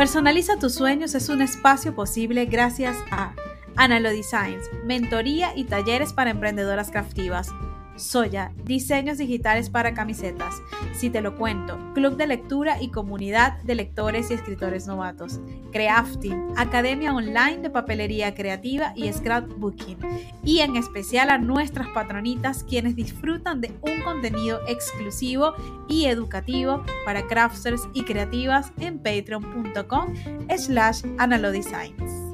Personaliza tus sueños es un espacio posible gracias a Analo Designs, mentoría y talleres para emprendedoras craftivas Soya, diseños digitales para camisetas. Si te lo cuento, club de lectura y comunidad de lectores y escritores novatos. Crafting, academia online de papelería creativa y scrapbooking. Y en especial a nuestras patronitas quienes disfrutan de un contenido exclusivo y educativo para crafters y creativas en patreon.com slash analodesigns.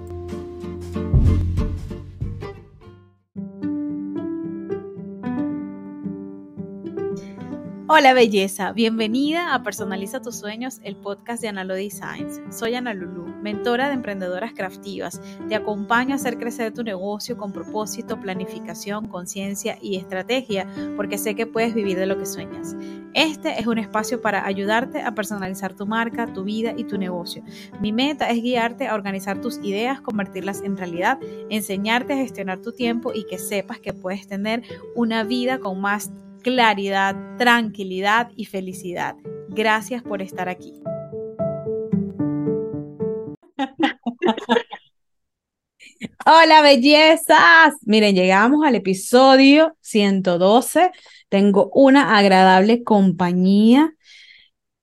Hola belleza, bienvenida a Personaliza tus sueños, el podcast de Analo Designs. Soy Ana Lulu, mentora de emprendedoras craftivas. Te acompaño a hacer crecer tu negocio con propósito, planificación, conciencia y estrategia, porque sé que puedes vivir de lo que sueñas. Este es un espacio para ayudarte a personalizar tu marca, tu vida y tu negocio. Mi meta es guiarte a organizar tus ideas, convertirlas en realidad, enseñarte a gestionar tu tiempo y que sepas que puedes tener una vida con más claridad, tranquilidad y felicidad. Gracias por estar aquí. Hola, bellezas. Miren, llegamos al episodio 112. Tengo una agradable compañía.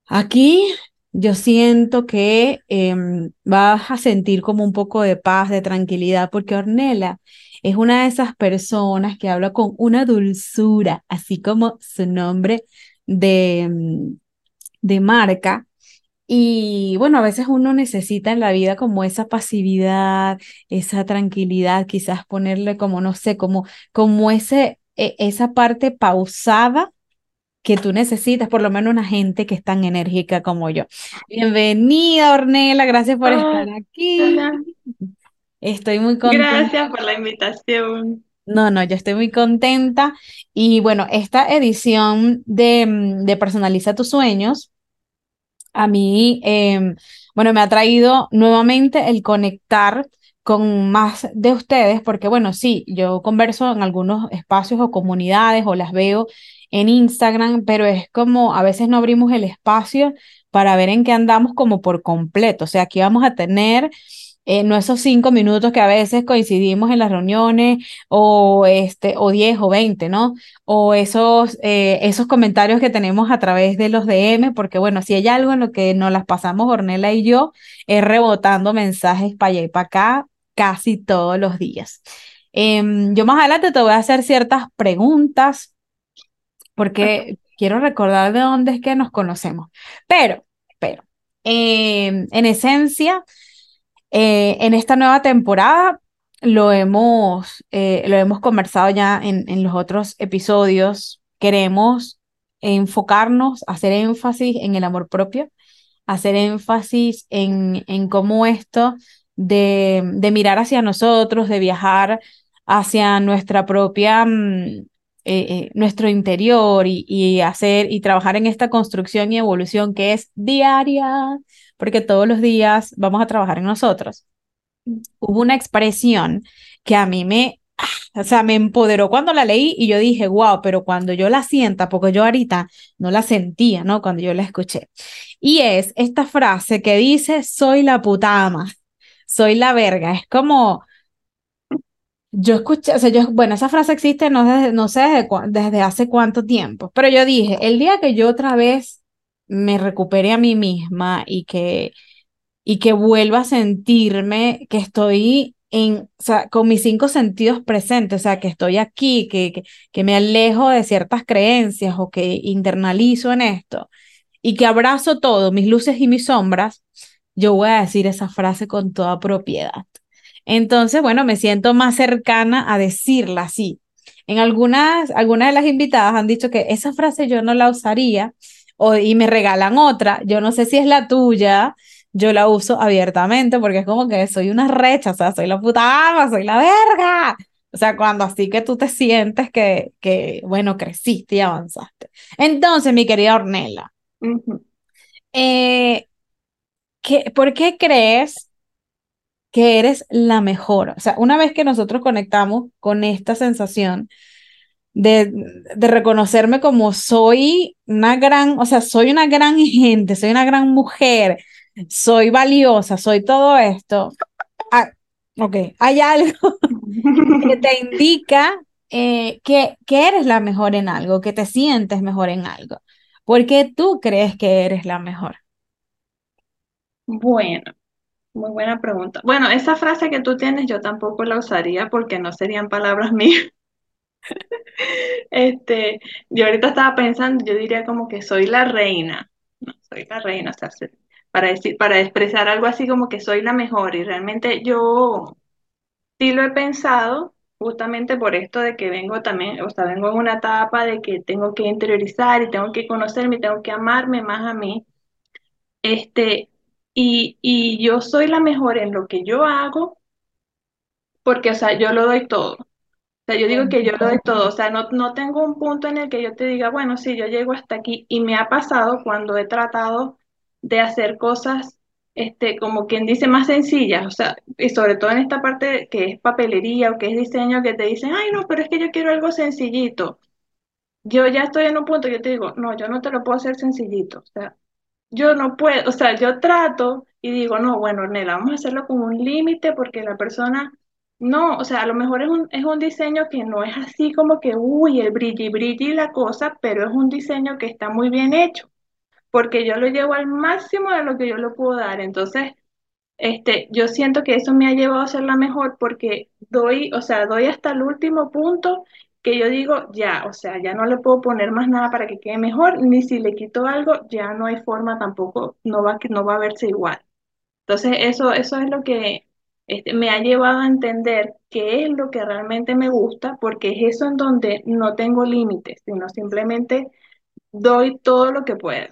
Aquí yo siento que em, vas a sentir como un poco de paz, de tranquilidad, porque Ornella es una de esas personas que habla con una dulzura, así como su nombre de, mm, de marca. Y bueno, a veces uno necesita en la vida como esa pasividad, esa tranquilidad, quizás ponerle como, no sé, como, como ese, e, esa parte pausada que tú necesitas, por lo menos una gente que es tan enérgica como yo. Bienvenida, Ornella, gracias por estar aquí. Estoy muy contenta. Gracias por la invitación. No, no, yo estoy muy contenta. Y bueno, esta edición de, mm, de Personaliza tus sueños, a mí, em, bueno, me ha traído nuevamente el conectar con más de ustedes, porque bueno, sí, yo converso en algunos espacios o comunidades o las veo en Instagram, pero es como a veces no abrimos el espacio para ver en qué andamos como por completo. O sea, aquí vamos a tener eh, no esos cinco minutos que a veces coincidimos en las reuniones o, este, o diez o veinte, ¿no? O esos, eh, esos comentarios que tenemos a través de los DM, porque bueno, si hay algo en lo que nos las pasamos Ornella y yo, es rebotando mensajes para allá y para acá casi todos los días. Em, yo más adelante te voy a hacer ciertas preguntas porque quiero recordar de dónde es que nos conocemos. Pero, pero, em, en esencia, eh, en esta nueva temporada lo hemos, eh, lo hemos conversado ya en, en los otros episodios. Queremos enfocarnos, hacer énfasis en el amor propio, hacer énfasis en, en cómo esto de, de mirar hacia nosotros, de viajar hacia nuestra propia mm, eh, nuestro interior y, hacer y trabajar en esta construcción y evolución que es diaria, porque todos los días vamos a trabajar en nosotros. Hubo una expresión que a mí me, o sea, me empoderó cuando la leí y yo dije, wow, pero cuando yo la sienta, porque yo ahorita no la sentía, ¿no? Cuando yo la escuché. Y es esta frase que dice, soy la puta ama, soy la verga. Es como, yo escuché, o sea, yo, bueno, esa frase existe no, desde, no sé desde, desde hace cuánto tiempo, pero yo dije, el día que yo otra vez me recupere a mí misma y que, y que vuelva a sentirme que estoy en, o sea, con mis cinco sentidos presentes, o sea, que estoy aquí, que, que, que me alejo de ciertas creencias o que internalizo en esto y que abrazo todo, mis luces y mis sombras, yo voy a decir esa frase con toda propiedad. Entonces, bueno, me siento más cercana a decirla así. En algunas, algunas de las invitadas han dicho que esa frase yo no la usaría o, y me regalan otra. Yo no sé si es la tuya, yo la uso abiertamente porque es como que soy una recha, o sea, soy la puta ama, soy la verga. O sea, cuando así que tú te sientes que, que bueno, creciste y avanzaste. Entonces, mi querida Ornella, eh, ¿por qué crees que eres la mejor. O sea, una vez que nosotros conectamos con esta sensación de, de reconocerme como soy una gran, o sea, soy una gran gente, soy una gran mujer, soy valiosa, soy todo esto. Ah, ok, hay algo que te indica eh, que, que eres la mejor en algo, que te sientes mejor en algo. ¿Por qué tú crees que eres la mejor? Bueno, muy buena pregunta. Bueno, esa frase que tú tienes yo tampoco la usaría porque no serían palabras mías. Este, yo ahorita estaba pensando, yo diría como que soy la reina. No, soy la reina, o sea, se- para decir, para expresar algo así como que soy la mejor. Y realmente yo sí lo he pensado, justamente por esto de que vengo también, o sea, vengo en una etapa de que tengo que interiorizar y tengo que conocerme tengo que amarme más a mí. Este, y, y yo soy la mejor en lo que yo hago porque, o sea, yo lo doy todo. O sea, yo digo que yo lo doy todo. O sea, no, no tengo un punto en el que yo te diga, bueno, sí, yo llego hasta aquí. Y me ha pasado cuando he tratado de hacer cosas, este, como quien dice, más sencillas. O sea, y sobre todo en esta parte que es papelería o que es diseño, que te dicen, ay, no, pero es que yo quiero algo sencillito. Yo ya estoy en un punto que yo te digo, no, yo no te lo puedo hacer sencillito. O sea, yo no puedo, o sea, yo trato y digo, no, bueno, Nela, vamos a hacerlo con un límite porque la persona, no, o sea, a lo mejor es un, es un diseño que no es así como que, uy, el brilli brilli la cosa, pero es un diseño que está muy bien hecho, porque yo lo llevo al máximo de lo que yo le puedo dar. Entonces, este, yo siento que eso me ha llevado a ser la mejor porque doy, o sea, doy hasta el último punto que yo digo, ya, o sea, ya no le puedo poner más nada para que quede mejor, ni si le quito algo, ya no hay forma tampoco, no va, no va a verse igual. Entonces, eso, eso es lo que este, me ha llevado a entender qué es lo que realmente me gusta, porque es eso en donde no tengo límites, sino simplemente doy todo lo que puedo.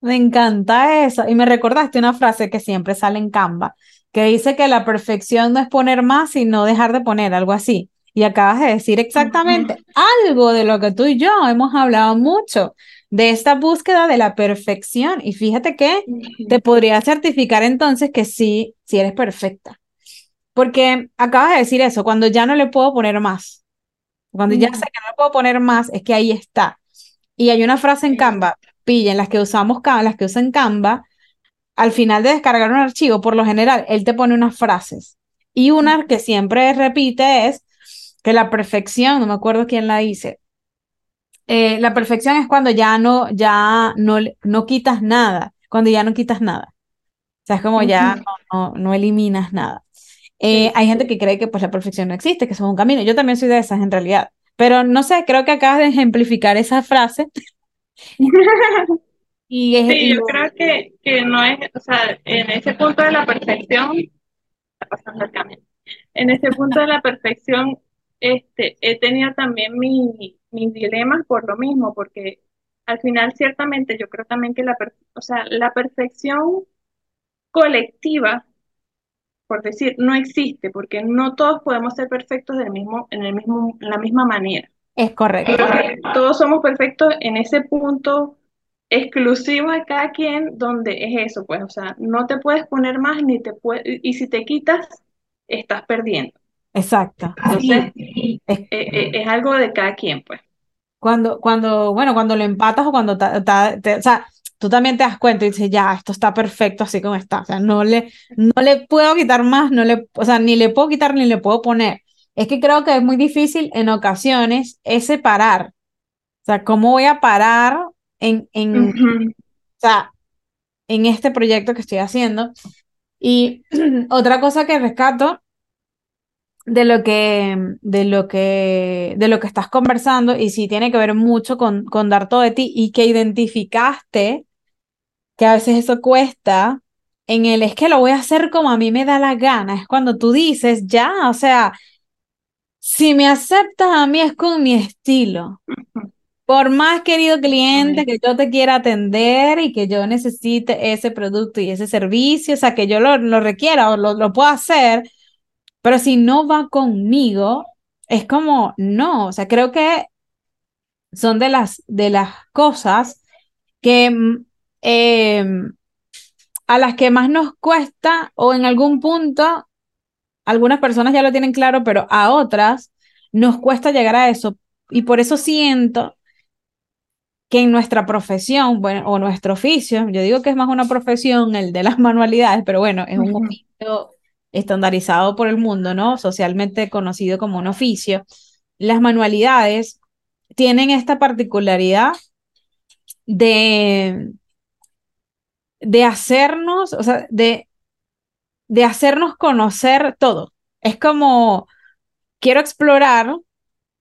Me encanta eso. Y me recordaste una frase que siempre sale en Canva, que dice que la perfección no es poner más, sino dejar de poner, algo así. Y acabas de decir exactamente algo de lo que tú y yo hemos hablado mucho, de esta búsqueda de la perfección. Y fíjate que te podría certificar entonces que sí, sí eres perfecta. Porque acabas de decir eso, cuando ya no le puedo poner más. Cuando ya sé que no le puedo poner más, es que ahí está. Y hay una frase en Canva, pillen las que usamos, Canva, las que usan Canva, al final de descargar un archivo, por lo general, él te pone unas frases. Y una que siempre repite es que la perfección, no me acuerdo quién la dice, eh, la perfección es cuando ya no, ya no, no quitas nada, cuando ya no quitas nada. O sea, es como ya no, no, no eliminas nada. Eh, hay gente que cree que pues la perfección no existe, que eso es un camino. Yo también soy de esas en realidad. Pero no sé, creo que acabas de ejemplificar esa frase. y, es, Sí, y yo lo- creo que, que no es, o sea, en ese punto de la perfección, está pasando el camión, en ese punto de la perfección, este, he tenido también mi- mis dilemas por lo mismo, porque al final ciertamente yo creo también que la, per- o sea, la perfección colectiva, por decir, no existe, porque no todos podemos ser perfectos del mismo, en el mismo, en la misma manera. es correcto. Creo que todos somos perfectos en ese punto exclusivo de cada quien, donde es eso, pues, o sea, no te puedes poner más ni te puedes, y si te quitas, estás perdiendo. Exacto. Entonces, Es eh, eh, es algo de cada quien, pues. Cuando, cuando, bueno, cuando lo empatas o cuando ta- ta- te- o sea, tú también te das cuenta y dices, ya, esto está perfecto así como está. O sea, no le, no le puedo quitar más, no le, o sea, ni le puedo quitar ni le puedo poner. Es que creo que es muy difícil en ocasiones ese parar. O sea, ¿cómo voy a parar en, en, o Ujú. sea, en este proyecto que estoy haciendo? Y otra cosa que rescato de lo que, de lo que, de lo que estás conversando, y sí tiene que ver mucho con, con dar todo de ti y que identificaste que a veces eso cuesta, en el es que lo voy a hacer como a mí me da la gana, es cuando tú dices, ya, o sea, si me aceptas a mí es con mi estilo. Por más querido cliente que yo te quiera atender y que yo necesite ese producto y ese servicio, o sea, que yo lo, lo requiera o lo, lo puedo hacer, pero si no va conmigo, es como, no, o sea, creo que son de las, de las cosas que mm, em, a las que más nos cuesta o en algún punto, algunas personas ya lo tienen claro, pero a otras nos cuesta llegar a eso. Y por eso siento que en nuestra profesión, bueno, o nuestro oficio, yo digo que es más una profesión el de las manualidades, pero bueno, es un oficio estandarizado por el mundo, ¿no? Socialmente conocido como un oficio. Las manualidades tienen esta particularidad de, de hacernos, o sea, de, de hacernos conocer todo. Es como, quiero explorar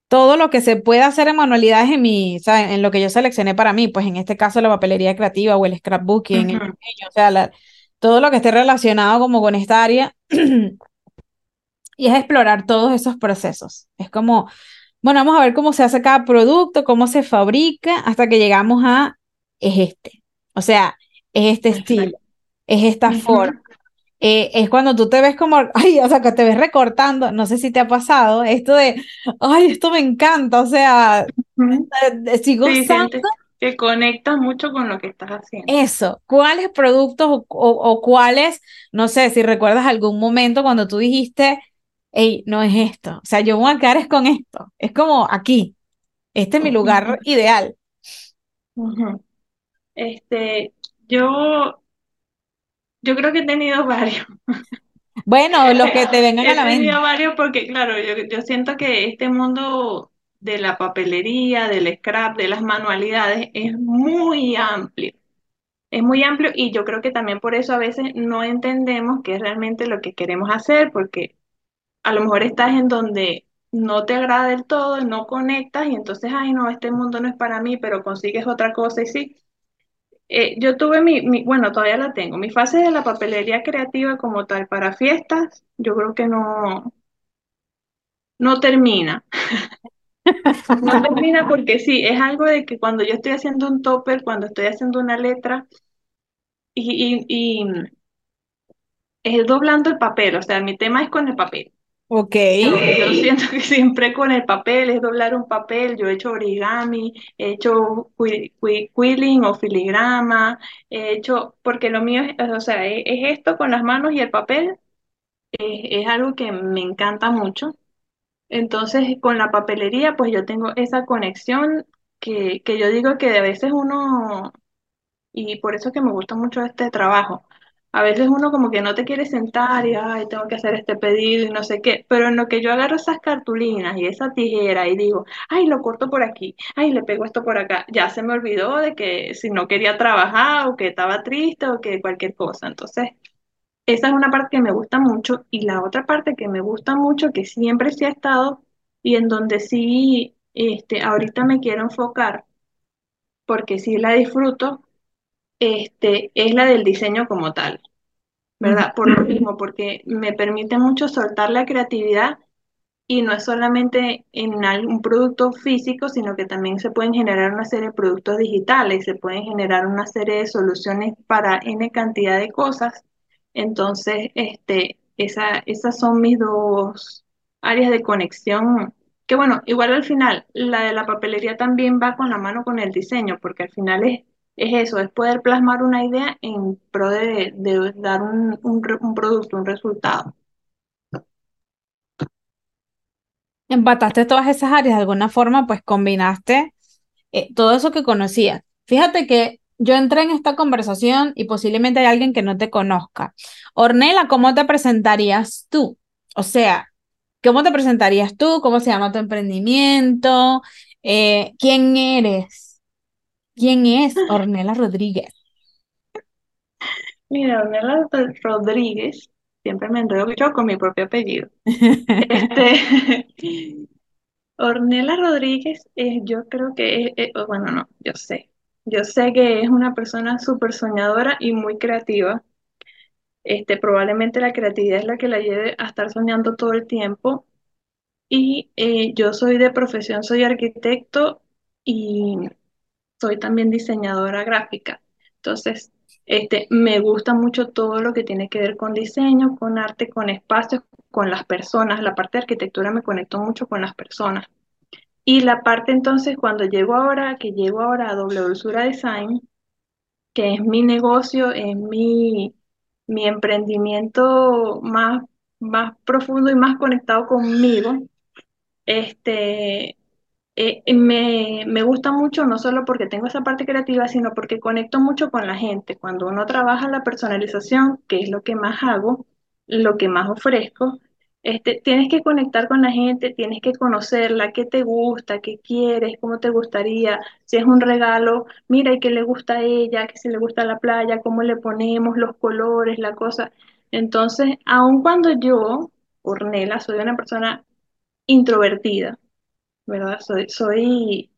todo lo que se puede hacer en manualidades en mi, en lo que yo seleccioné para mí, pues en este caso la papelería creativa o el scrapbooking, o sea, todo lo que esté relacionado como con esta área y es explorar todos esos procesos. Es como, bueno, vamos a ver cómo se hace cada producto, cómo se fabrica, hasta que llegamos a, es este, o sea, es este estilo, es esta forma. Eh, es cuando tú te ves como, ay, o sea, que te ves recortando, no sé si te ha pasado, esto de, ay, esto me encanta, o sea, eh, sigo usando. Que conectas mucho con lo que estás haciendo. Eso, ¿cuáles productos o, cuáles, no sé, si recuerdas algún momento cuando tú dijiste, hey, no es esto, o sea, yo voy a quedar es con esto, es como aquí, este es mi lugar ideal. Este, yo yo creo que he tenido varios. Bueno, los que te vengan a la mente. He tenido varios porque, claro, yo, siento que este mundo de la papelería, del scrap, de las manualidades es muy amplio. Es muy amplio y yo creo que también por eso a veces no entendemos qué es realmente lo que queremos hacer, porque a lo mejor estás en donde no te agrada del todo, no conectas y entonces, ay, no, este mundo no es para mí, pero consigues otra cosa y sí. Eh, yo tuve mi, bueno, todavía la tengo, mi fase de la papelería creativa como tal para fiestas, yo creo que no, no termina. No termina porque sí, es algo de que cuando yo estoy haciendo un topper, cuando estoy haciendo una letra y, y, y es doblando el papel, o sea, mi tema es con el papel. Ok. Yo, siento que siempre con el papel es doblar un papel. Yo he hecho origami, he hecho quilling o filigrama, he hecho, porque lo mío es, o sea, es, esto con las manos y el papel, es, algo que me encanta mucho. Entonces, con la papelería, pues yo tengo esa conexión que, que yo digo que a veces uno, y por eso que me gusta mucho este trabajo, a veces uno como que no te quiere sentar y, ay, tengo que hacer este pedido y no sé qué, pero en lo que yo agarro esas cartulinas y esa tijera y digo, ay, lo corto por aquí, ay, le pego esto por acá, ya se me olvidó de que si no quería trabajar o que estaba triste o que cualquier cosa. Entonces, esa es una parte que me gusta mucho y la otra parte que me gusta mucho, que siempre sí ha estado y en donde sí, este, ahorita me quiero enfocar, porque sí la disfruto, este, es la del diseño como tal, ¿verdad? Por lo mismo, porque me permite mucho soltar la creatividad y no es solamente en un producto físico, sino que también se pueden generar una serie de productos digitales, se pueden generar una serie de soluciones para N cantidad de cosas. Entonces, este, esa, esas son mis dos áreas de conexión que bueno, igual al final, la de la papelería también va con la mano con el diseño, porque al final es es eso, es poder plasmar una idea en pro de, dar un, producto, un resultado. Empataste todas esas áreas de alguna forma, pues combinaste eh, todo eso que conocías. Fíjate que yo entré en esta conversación y posiblemente hay alguien que no te conozca. Ornella, ¿cómo te presentarías tú? O sea, ¿cómo te presentarías tú? ¿Cómo se llama tu emprendimiento? Eh, ¿Quién eres? ¿Quién es Ornella Rodríguez? Mira, Ornella Rodríguez, siempre me enredo yo con mi propio apellido. Este, Ornella Rodríguez, es, yo creo que es, bueno, no, yo sé, yo sé que es una persona súper soñadora y muy creativa. Este, probablemente la creatividad es la que la lleve a estar soñando todo el tiempo. Y eh, yo soy de profesión, soy arquitecto y soy también diseñadora gráfica. Entonces, este, me gusta mucho todo lo que tiene que ver con diseño, con arte, con espacios, con las personas. La parte de arquitectura me conectó mucho con las personas. Y la parte entonces, cuando llego ahora, que llego ahora a Doble Dulzura Design, que es mi negocio, es mi, mi emprendimiento más, más profundo y más conectado conmigo, este, eh, me, me, gusta mucho, no solo porque tengo esa parte creativa, sino porque conecto mucho con la gente. Cuando uno trabaja la personalización, que es lo que más hago, lo que más ofrezco, este, tienes que conectar con la gente, tienes que conocerla, qué te gusta, qué quieres, cómo te gustaría, si es un regalo, mira y qué le gusta a ella, qué si le gusta la playa, cómo le ponemos los colores, la cosa. Entonces, aun cuando yo, Ornella, soy una persona introvertida, ¿verdad? Soy, soy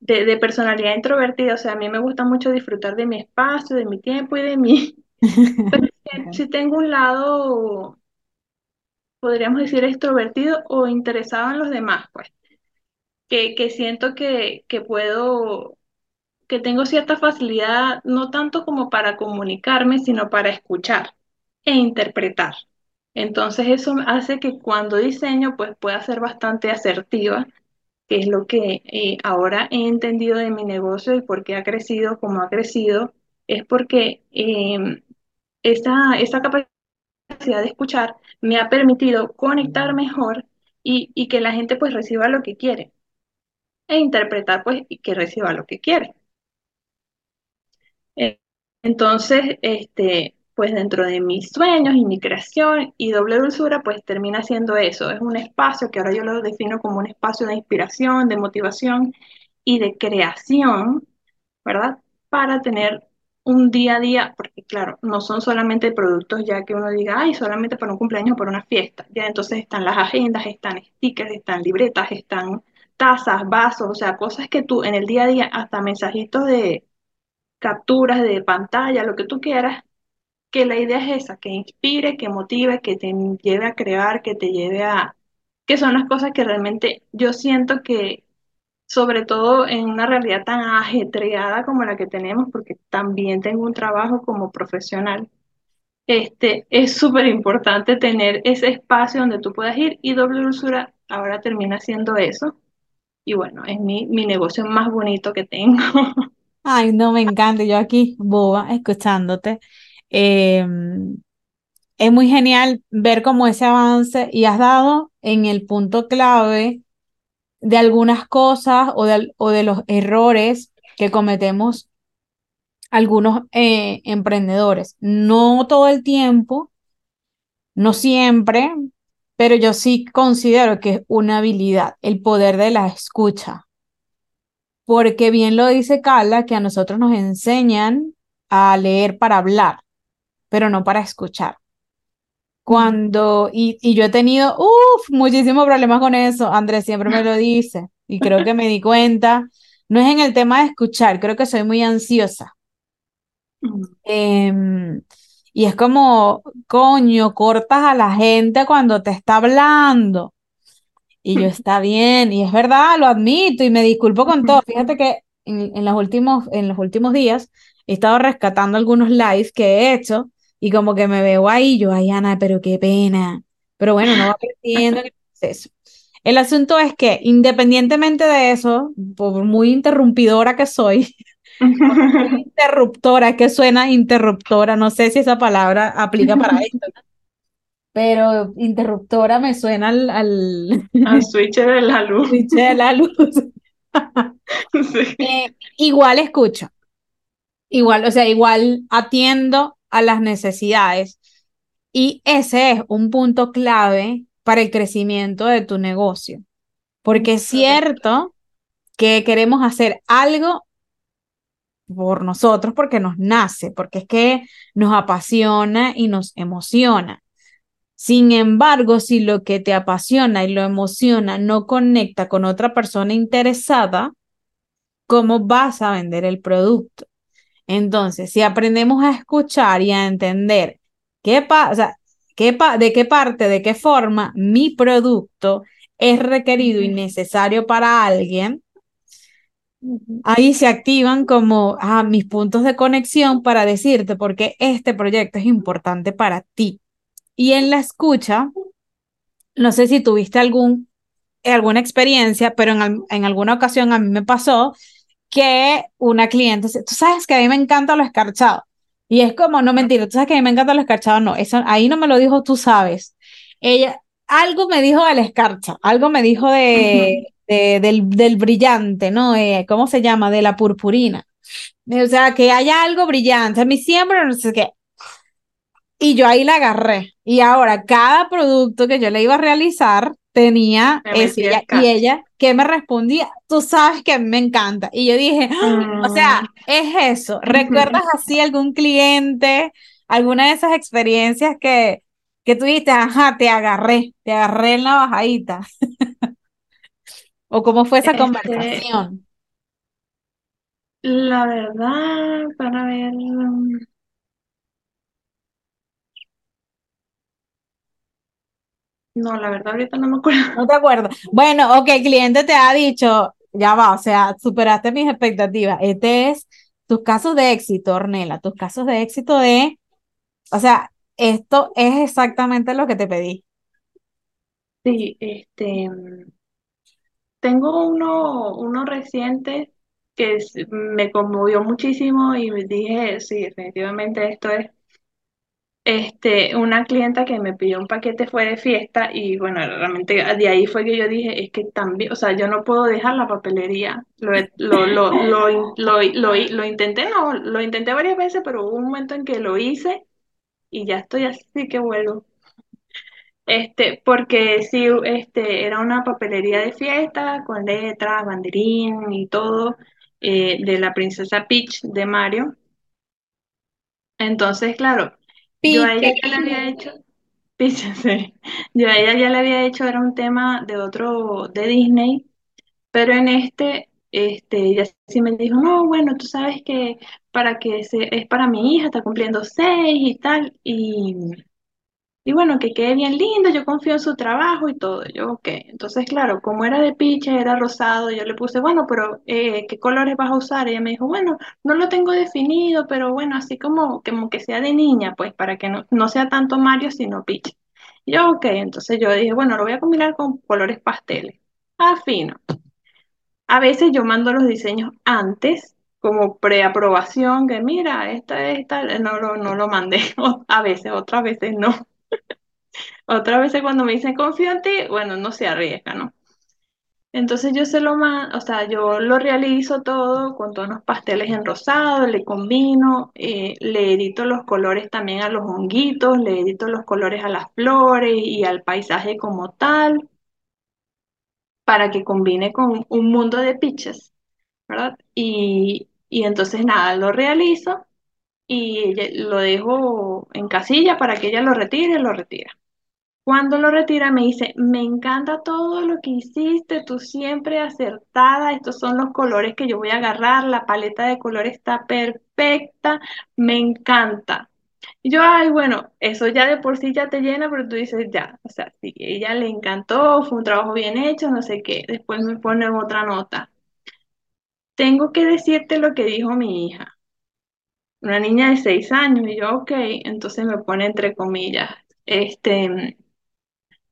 de, de, personalidad introvertida, o sea, a mí me gusta mucho disfrutar de mi espacio, de mi tiempo y de mí. Pero si tengo un lado, podríamos decir, extrovertido o interesado en los demás, pues, que, que siento que, que puedo, que tengo cierta facilidad, no tanto como para comunicarme, sino para escuchar e interpretar. Entonces eso hace que cuando diseño, pues pueda ser bastante asertiva que es lo que eh, ahora he entendido de mi negocio y por qué ha crecido como ha crecido, es porque eh, esa, esa capacidad de escuchar me ha permitido conectar mejor y, y, que la gente pues reciba lo que quiere e interpretar pues y que reciba lo que quiere. Entonces, este, pues dentro de mis sueños y mi creación y doble dulzura, pues termina siendo eso, es un espacio que ahora yo lo defino como un espacio de inspiración, de motivación y de creación, ¿verdad? Para tener un día a día, porque claro, no son solamente productos ya que uno diga, ay, solamente para un cumpleaños o para una fiesta, ya entonces están las agendas, están stickers, están libretas, están tazas, vasos, o sea, cosas que tú en el día a día, hasta mensajitos de capturas de pantalla, lo que tú quieras, que la idea es esa, que inspire, que motive, que te lleve a crear, que te lleve a... que son las cosas que realmente yo siento que, sobre todo en una realidad tan ajetreada como la que tenemos, porque también tengo un trabajo como profesional, este, es súper importante tener ese espacio donde tú puedas ir y doble dulzura ahora termina siendo eso. Y bueno, es mi, mi negocio más bonito que tengo. Ay, no, me encanta. Yo aquí, boba, escuchándote. Em, es muy genial ver cómo ese avance y has dado en el punto clave de algunas cosas o de, o de los errores que cometemos algunos eh, emprendedores. No todo el tiempo, no siempre, pero yo sí considero que es una habilidad, el poder de la escucha. Porque bien lo dice Carla, que a nosotros nos enseñan a leer para hablar pero no para escuchar. Cuando, y, y yo he tenido, uff, muchísimos problemas con eso, Andrés siempre me lo dice, y creo que me di cuenta, no es en el tema de escuchar, creo que soy muy ansiosa. Em, y es como, coño, cortas a la gente cuando te está hablando. Y yo está bien, y es verdad, lo admito y me disculpo con todo. Fíjate que en, en, los últimos, en los últimos días he estado rescatando algunos lives que he hecho y como que me veo ahí, yo, ay, Ana, pero qué pena. Pero bueno, no va creciendo en el proceso. El asunto es que, independientemente de eso, por muy interrumpidora que soy, muy interruptora, que suena interruptora, no sé si esa palabra aplica para esto, pero interruptora me suena al... Al, switch de la luz. Switch de la luz. Eh, igual escucho, igual, o sea, igual atiendo a las necesidades. Y ese es un punto clave para el crecimiento de tu negocio. Porque es cierto que queremos hacer algo por nosotros porque nos nace, porque es que nos apasiona y nos emociona. Sin embargo, si lo que te apasiona y lo emociona no conecta con otra persona interesada, ¿cómo vas a vender el producto? Entonces, si aprendemos a escuchar y a entender qué pasa, qué de qué parte, de qué forma mi producto es requerido y necesario para alguien, ahí se activan como ah, mis puntos de conexión para decirte por qué este proyecto es importante para ti. Y en la escucha, no sé si tuviste algún, alguna experiencia, pero en, en alguna ocasión a mí me pasó que una cliente, tú sabes que a mí me encanta lo escarchado. Y es como, no mentira, tú sabes que a mí me encanta lo escarchado, no, eso ahí no me lo dijo, tú sabes. Ella, algo me dijo del escarcha, algo me dijo de, del, del, brillante, ¿no? Eh, ¿Cómo se llama? De la purpurina. O sea, que haya algo brillante. A mí siempre no sé qué. Y yo ahí la agarré. Y ahora, cada producto que yo le iba a realizar tenía ese. y ella, ¿qué me respondía? Tú sabes que me encanta. Y yo dije, ah, o sea, mm. es eso. ¿Recuerdas así algún cliente, alguna de esas experiencias que, que tú dijiste, ajá, te agarré, te agarré en la bajadita? ¿O cómo fue esa este, conversación? La verdad, para ver. No, la verdad ahorita no me acuerdo. No te acuerdo. Bueno, ok, el cliente te ha dicho, ya va, o sea, superaste mis expectativas. Este es tus casos de éxito, Ornela, tus casos de éxito de, o sea, esto es exactamente lo que te pedí. Sí, este, tengo uno, uno reciente que me conmovió muchísimo y me dije, sí, definitivamente esto es este, una clienta que me pidió un paquete fue de fiesta y bueno, realmente de ahí fue que yo dije, es que también, o sea, yo no puedo dejar la papelería. Lo, lo, lo, lo, intenté, no, lo intenté varias veces, pero hubo un momento en que lo hice y ya estoy así que vuelvo. Este, porque sí, este, era una papelería de fiesta con letras, banderín y todo eh, de la princesa Peach de Mario. Entonces, claro, yo a ella ya le había hecho, sí. Yo a ella ya le había hecho, era un tema de otro, de Disney, pero en este, este, ella sí me dijo, no, bueno, tú sabes que para que se, es para mi hija, está cumpliendo seis y tal, y y bueno, que quede bien lindo, yo confío en su trabajo y todo. Yo, ok. Entonces, claro, como era de piche, era rosado, yo le puse, bueno, pero eh, ¿qué colores vas a usar? Ella me dijo, bueno, no lo tengo definido, pero bueno, así como, como que sea de niña, pues para que no, no sea tanto Mario, sino piche. yo, ok. Entonces yo dije, bueno, lo voy a combinar con colores pasteles. Ah, fino. A veces yo mando los diseños antes como preaprobación, que mira, esta, esta, no, no, no lo mandé, a veces, otras veces no. Otra vez cuando me dicen confío en ti, bueno, no se arriesga, ¿no? Entonces yo se lo o sea, yo lo realizo todo con tonos pasteles en rosado, le combino, eh, le edito los colores también a los honguitos, le edito los colores a las flores y al paisaje como tal, para que combine con un mundo de pitches, ¿verdad? Y, y entonces nada, lo realizo y lo dejo en casilla para que ella lo retire, lo retira. Cuando lo retira me dice, me encanta todo lo que hiciste, tú siempre acertada, estos son los colores que yo voy a agarrar, la paleta de colores está perfecta, me encanta. Y yo, ay, bueno, eso ya de por sí ya te llena, pero tú dices, ya, o sea, sí, ella le encantó, fue un trabajo bien hecho, no sé qué. Después me pone otra nota. Tengo que decirte lo que dijo mi hija una niña de seis años, y yo, ok, entonces me pone entre comillas, este,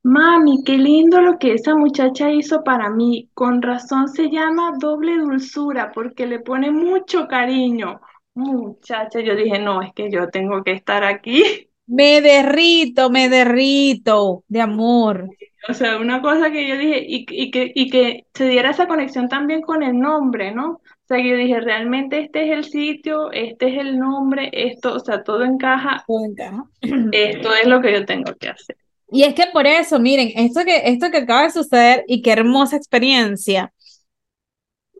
mami, qué lindo lo que esa muchacha hizo para mí, con razón se llama doble dulzura, porque le pone mucho cariño. Muchacha, yo dije, no, es que yo tengo que estar aquí. Me derrito, me derrito de amor. O sea, una cosa que yo dije, y, y, que, y que se diera esa conexión también con el nombre, ¿no? O sea, yo dije, realmente este es el sitio, este es el nombre, esto, o sea, todo encaja. Todo encaja. Esto es lo que yo tengo que hacer. Y es que por eso, miren, esto que, esto que acaba de suceder y qué hermosa experiencia.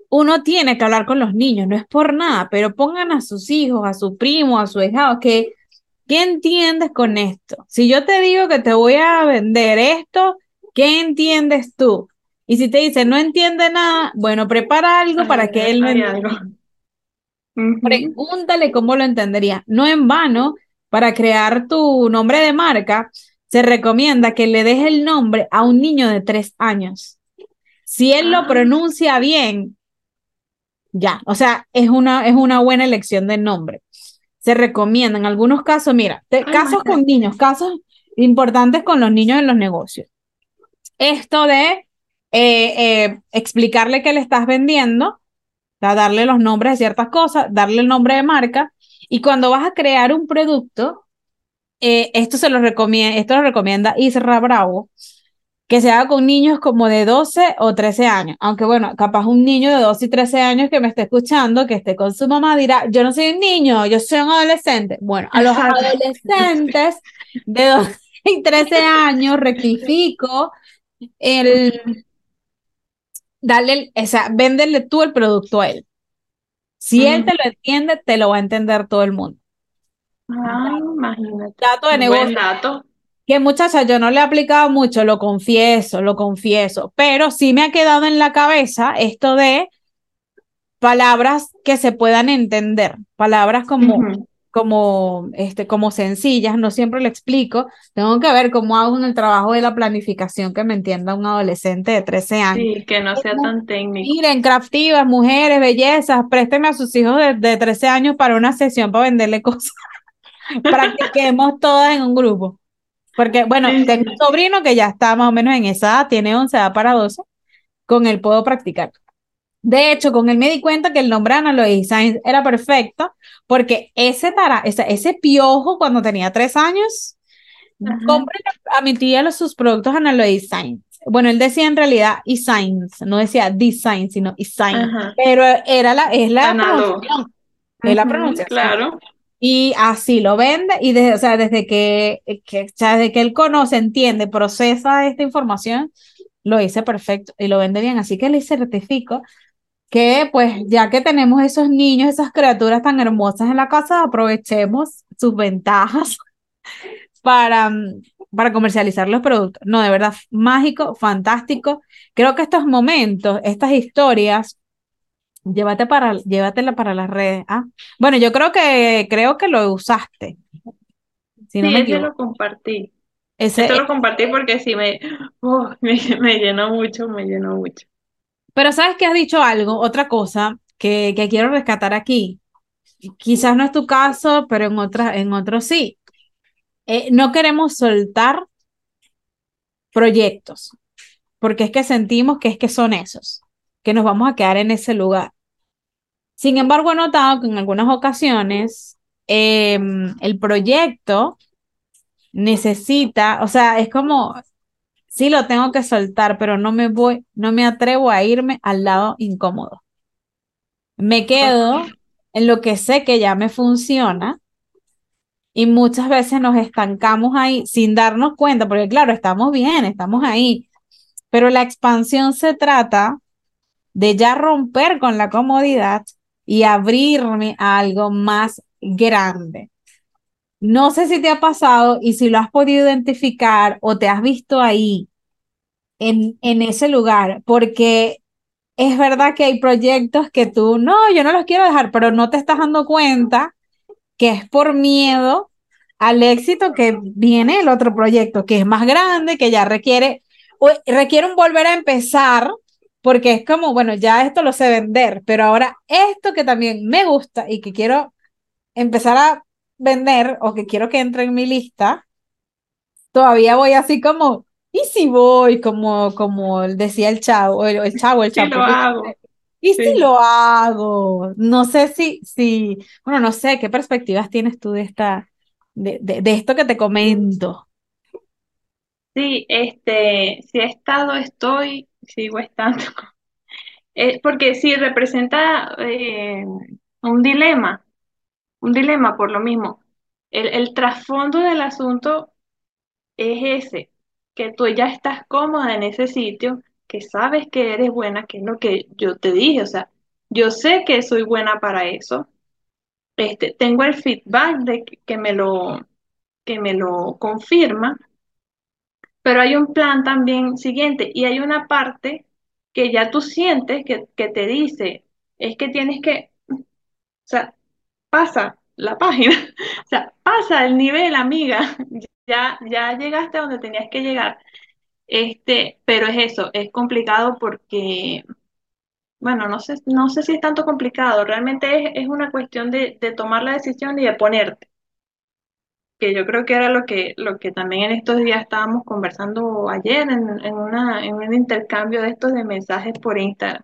Uno tiene que hablar con los niños, no es por nada, pero pongan a sus hijos, a su primo, a su hijado, que ¿qué entiendes con esto? Si yo te digo que te voy a vender esto, ¿qué entiendes tú? Y si te dice no entiende nada, bueno, prepara algo para que él no entienda. Pregúntale cómo lo entendería. No en vano, para crear tu nombre de marca, se recomienda que le des el nombre a un niño de tres años. Si él lo ah. pronuncia bien, ya, o sea, es una, es una buena elección de nombre. Se recomienda en algunos casos, mira, casos con niños, casos importantes con los niños en los negocios. Esto de eh, eh, explicarle que le estás vendiendo, darle los nombres de ciertas cosas, darle el nombre de marca, y cuando vas a crear un producto, eh, esto se lo recomienda, esto lo recomienda Isra Bravo, que se haga con niños como de 12 o 13 años. Aunque bueno, capaz un niño de 12 y 13 años que me esté escuchando, que esté con su mamá, dirá, yo no soy un niño, yo soy un adolescente. Bueno, a los adolescentes de 12 y 13 años rectifico el... Dale, o sea, véndele tú el producto a él. Si él te lo entiende, te lo va a entender todo el mundo. Ah, imagínate. Dato de negocio. Buen dato. Que muchacha, yo no le he aplicado mucho, lo confieso, lo confieso, pero sí me ha quedado en la cabeza esto de palabras que se puedan entender, palabras como, como, este, como sencillas, no siempre lo explico, tengo que ver cómo hago en el trabajo de la planificación que me entienda un adolescente de 13 años. Sí, que no sea tan técnico. Miren, craftivas, mujeres, bellezas, présteme a sus hijos de, de 13 años para una sesión para venderle cosas. Practiquemos todas en un grupo. Porque, bueno, tengo un sobrino que ya está más o menos en esa edad, tiene 11, edad para 12, con él puedo practicar. De hecho, con él me di cuenta que el nombre de Analois Science era perfecto, porque ese, tara, ese, ese piojo cuando tenía tres años, compré a mi tía los, sus productos Analois Science. Bueno, él decía en realidad e-science, no decía design, sino e-science, pero era la, es la pronunciación. Es la pronunciación. Claro. Y así lo vende y desde, o sea, desde que, que, o sea, desde que él conoce, entiende, procesa esta información, lo hice perfecto y lo vende bien. Así que le certifico que pues ya que tenemos esos niños, esas criaturas tan hermosas en la casa, aprovechemos sus ventajas para, para comercializar los productos. No, de verdad, mágico, fantástico. Creo que estos momentos, estas historias Llévate para, llévatela para las redes. Ah, bueno, yo creo que creo que lo usaste. Si no sí, ese lo compartí. Ese lo compartí porque sí me, oh, me, me, llenó mucho, me llenó mucho. Pero sabes que has dicho algo, otra cosa que, que quiero rescatar aquí. Quizás no es tu caso, pero en otras, en otros sí. Eh, no queremos soltar proyectos, porque es que sentimos que es que son esos, que nos vamos a quedar en ese lugar. Sin embargo, he notado que en algunas ocasiones em, el proyecto necesita, o sea, es como, sí lo tengo que soltar, pero no me voy, no me atrevo a irme al lado incómodo. Me quedo en lo que sé que ya me funciona y muchas veces nos estancamos ahí sin darnos cuenta, porque claro, estamos bien, estamos ahí, pero la expansión se trata de ya romper con la comodidad y abrirme a algo más grande. No sé si te ha pasado y si lo has podido identificar o te has visto ahí en, en ese lugar, porque es verdad que hay proyectos que tú, no, yo no los quiero dejar, pero no te estás dando cuenta que es por miedo al éxito que viene el otro proyecto, que es más grande, que ya requiere, requiere un volver a empezar porque es como, bueno, ya esto lo sé vender, pero ahora esto que también me gusta y que quiero empezar a vender o que quiero que entre en mi lista, todavía voy así como, ¿y si voy? Como, como decía el chavo, el, el chavo, el chavo. lo hago. ¿Y si lo hago? No sé si, si, bueno, no sé, ¿qué perspectivas tienes tú de esta, de, de, de esto que te comento? Sí, este, si he estado, estoy, sigo estando. Eh, porque sí representa eh, un dilema, un dilema por lo mismo. El, el trasfondo del asunto es ese, que tú ya estás cómoda en ese sitio, que sabes que eres buena, que es lo que yo te dije, o sea, yo sé que soy buena para eso. Este, tengo el feedback de que me lo, que me lo confirma, pero hay un plan también siguiente y hay una parte que ya tú sientes que, que te dice, es que tienes que, o sea, pasa la página, o sea, pasa el nivel, amiga, ya, ya llegaste a donde tenías que llegar. Este, pero es eso, es complicado porque, bueno, no sé, no sé si es tanto complicado, realmente es, es una cuestión de, de tomar la decisión y de ponerte que yo creo que era lo que, lo que también en estos días estábamos conversando ayer en, en, una, en un intercambio de estos de mensajes por Instagram.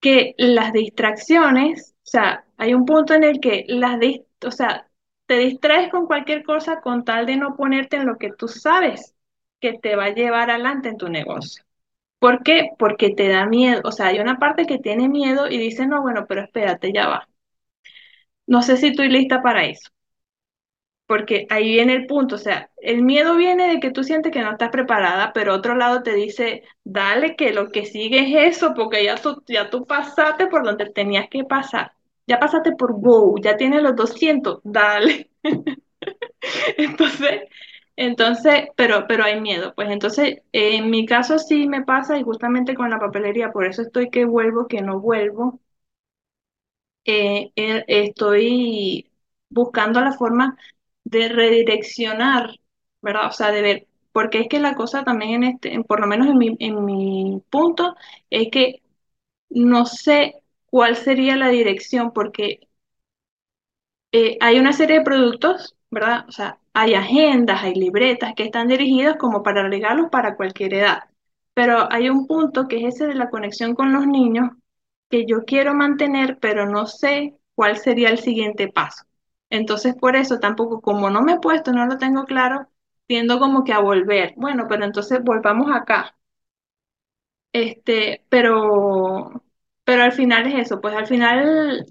Que las distracciones, o sea, hay un punto en el que las, o sea, te distraes con cualquier cosa con tal de no ponerte en lo que tú sabes que te va a llevar adelante en tu negocio. ¿Por qué? Porque te da miedo. O sea, hay una parte que tiene miedo y dice, no, bueno, pero espérate, ya va. No sé si estoy lista para eso. Porque ahí viene el punto, o sea, el miedo viene de que tú sientes que no estás preparada, pero otro lado te dice, dale que lo que sigue es eso, porque ya tú, ya tú pasaste por donde tenías que pasar. Ya pasaste por Go, ya tienes los 200, dale. Entonces, entonces, pero, pero hay miedo. Pues entonces, en mi caso sí me pasa y justamente con la papelería, por eso estoy que vuelvo, que no vuelvo. Eh, eh, estoy buscando la forma de redireccionar, ¿verdad? O sea, de ver, porque es que la cosa también en este, por lo menos en mi, en mi punto, es que no sé cuál sería la dirección, porque eh, hay una serie de productos, ¿verdad? O sea, hay agendas, hay libretas que están dirigidas como para regalos para cualquier edad. Pero hay un punto que es ese de la conexión con los niños que yo quiero mantener, pero no sé cuál sería el siguiente paso. Entonces, por eso tampoco, como no me he puesto, no lo tengo claro, tiendo como que a volver. Bueno, pero entonces volvamos acá. Este, pero, pero al final es eso, pues al final